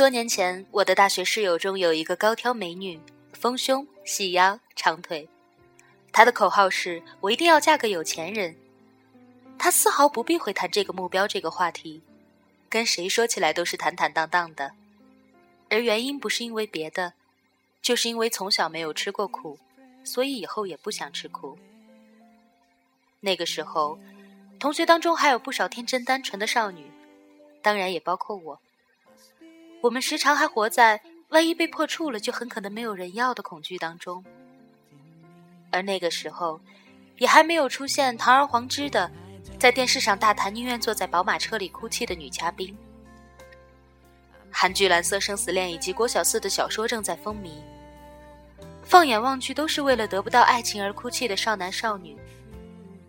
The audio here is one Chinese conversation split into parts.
多年前，我的大学室友中有一个高挑美女，丰胸、细腰、长腿。她的口号是“我一定要嫁个有钱人”。她丝毫不避讳谈这个目标这个话题，跟谁说起来都是坦坦荡荡的。而原因不是因为别的，就是因为从小没有吃过苦，所以以后也不想吃苦。那个时候，同学当中还有不少天真单纯的少女，当然也包括我。我们时常还活在万一被破处了就很可能没有人要的恐惧当中，而那个时候，也还没有出现堂而皇之的在电视上大谈宁愿坐在宝马车里哭泣的女嘉宾。韩剧《蓝色生死恋》以及郭小四的小说正在风靡，放眼望去都是为了得不到爱情而哭泣的少男少女，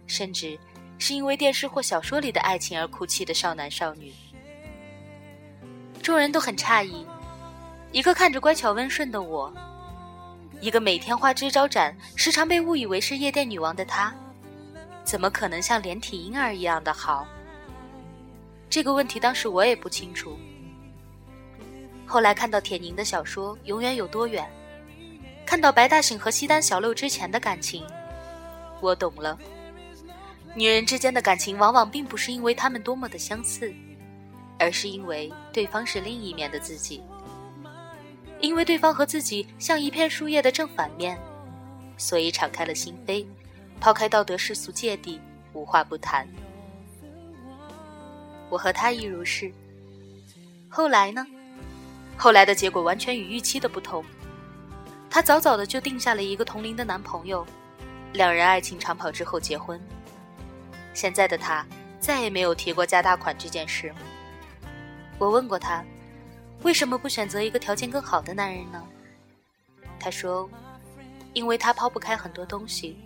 甚至是因为电视或小说里的爱情而哭泣的少男少女。众人都很诧异，一个看着乖巧温顺的我，一个每天花枝招展、时常被误以为是夜店女王的她，怎么可能像连体婴儿一样的好？这个问题当时我也不清楚。后来看到铁凝的小说《永远有多远》，看到白大醒和西单小六之前的感情，我懂了。女人之间的感情往往并不是因为她们多么的相似。而是因为对方是另一面的自己，因为对方和自己像一片树叶的正反面，所以敞开了心扉，抛开道德世俗芥蒂，无话不谈。我和他亦如是。后来呢？后来的结果完全与预期的不同。他早早的就定下了一个同龄的男朋友，两人爱情长跑之后结婚。现在的他再也没有提过加大款这件事。我问过他，为什么不选择一个条件更好的男人呢？他说，因为他抛不开很多东西，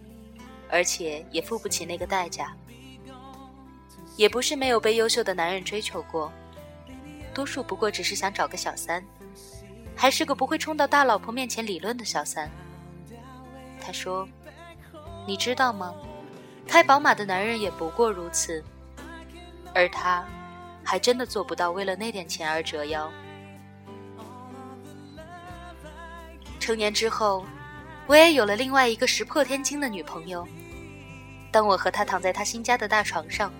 而且也付不起那个代价。也不是没有被优秀的男人追求过，多数不过只是想找个小三，还是个不会冲到大老婆面前理论的小三。他说，你知道吗？开宝马的男人也不过如此，而他。还真的做不到为了那点钱而折腰。成年之后，我也有了另外一个石破天惊的女朋友。当我和她躺在她新家的大床上，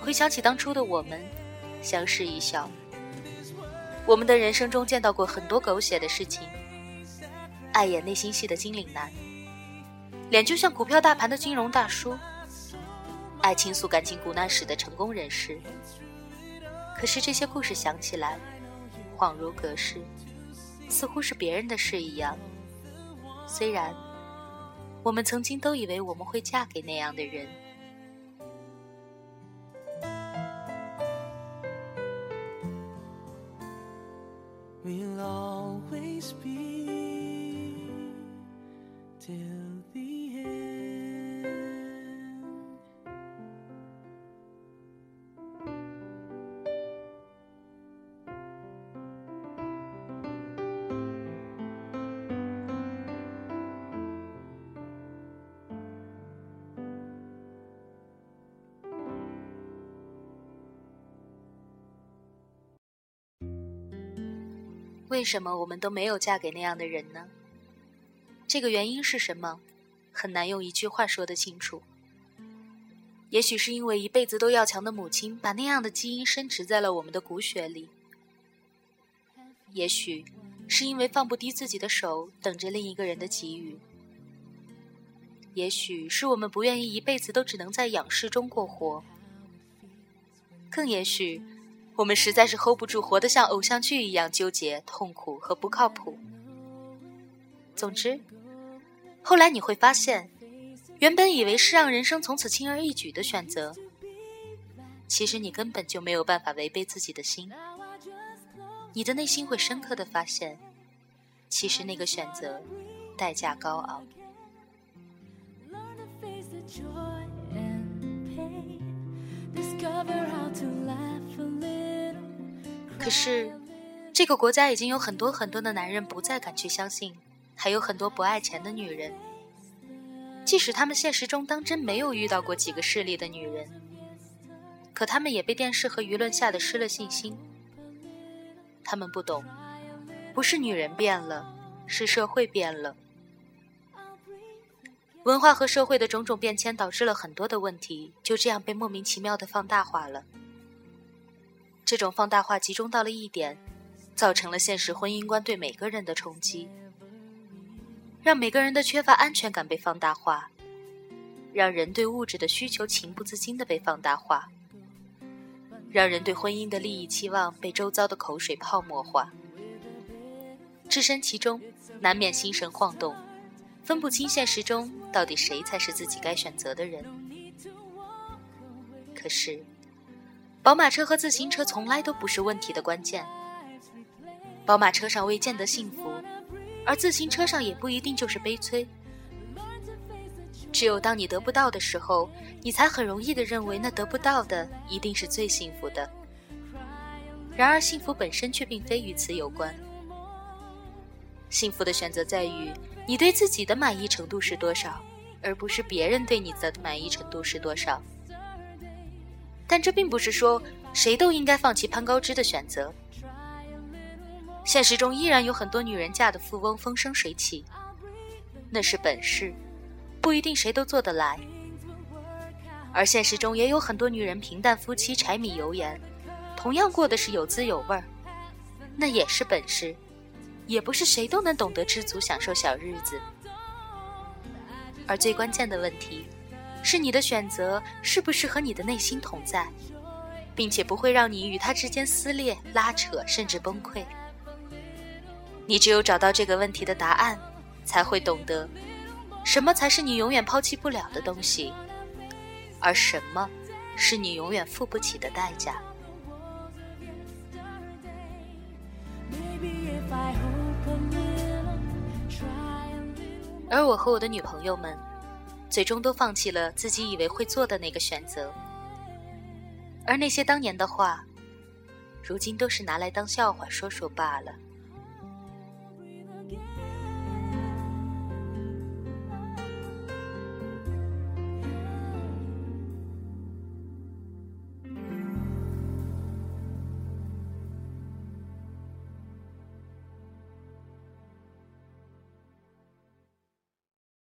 回想起当初的我们，相视一笑。我们的人生中见到过很多狗血的事情：爱演内心戏的金领男，脸就像股票大盘的金融大叔，爱倾诉感情苦难史的成功人士。可是这些故事想起来，恍如隔世，似乎是别人的事一样。虽然我们曾经都以为我们会嫁给那样的人。为什么我们都没有嫁给那样的人呢？这个原因是什么？很难用一句话说得清楚。也许是因为一辈子都要强的母亲把那样的基因深植在了我们的骨血里；也许是因为放不低自己的手，等着另一个人的给予；也许是我们不愿意一辈子都只能在仰视中过活；更也许……我们实在是 hold 不住，活得像偶像剧一样纠结、痛苦和不靠谱。总之，后来你会发现，原本以为是让人生从此轻而易举的选择，其实你根本就没有办法违背自己的心。你的内心会深刻的发现，其实那个选择代价高昂。可是，这个国家已经有很多很多的男人不再敢去相信，还有很多不爱钱的女人。即使他们现实中当真没有遇到过几个势利的女人，可他们也被电视和舆论吓得失了信心。他们不懂，不是女人变了，是社会变了。文化和社会的种种变迁导致了很多的问题，就这样被莫名其妙的放大化了。这种放大化集中到了一点，造成了现实婚姻观对每个人的冲击，让每个人的缺乏安全感被放大化，让人对物质的需求情不自禁的被放大化。让人对婚姻的利益期望被周遭的口水泡沫化，置身其中，难免心神晃动，分不清现实中到底谁才是自己该选择的人。可是，宝马车和自行车从来都不是问题的关键。宝马车上未见得幸福，而自行车上也不一定就是悲催。只有当你得不到的时候，你才很容易的认为那得不到的一定是最幸福的。然而，幸福本身却并非与此有关。幸福的选择在于你对自己的满意程度是多少，而不是别人对你的满意程度是多少。但这并不是说谁都应该放弃攀高枝的选择。现实中依然有很多女人嫁的富翁风生水起，那是本事。不一定谁都做得来，而现实中也有很多女人平淡夫妻柴米油盐，同样过的是有滋有味儿，那也是本事，也不是谁都能懂得知足享受小日子。而最关键的问题，是你的选择是不是和你的内心同在，并且不会让你与他之间撕裂、拉扯，甚至崩溃。你只有找到这个问题的答案，才会懂得。什么才是你永远抛弃不了的东西，而什么是你永远付不起的代价？而我和我的女朋友们，最终都放弃了自己以为会做的那个选择，而那些当年的话，如今都是拿来当笑话说说罢了。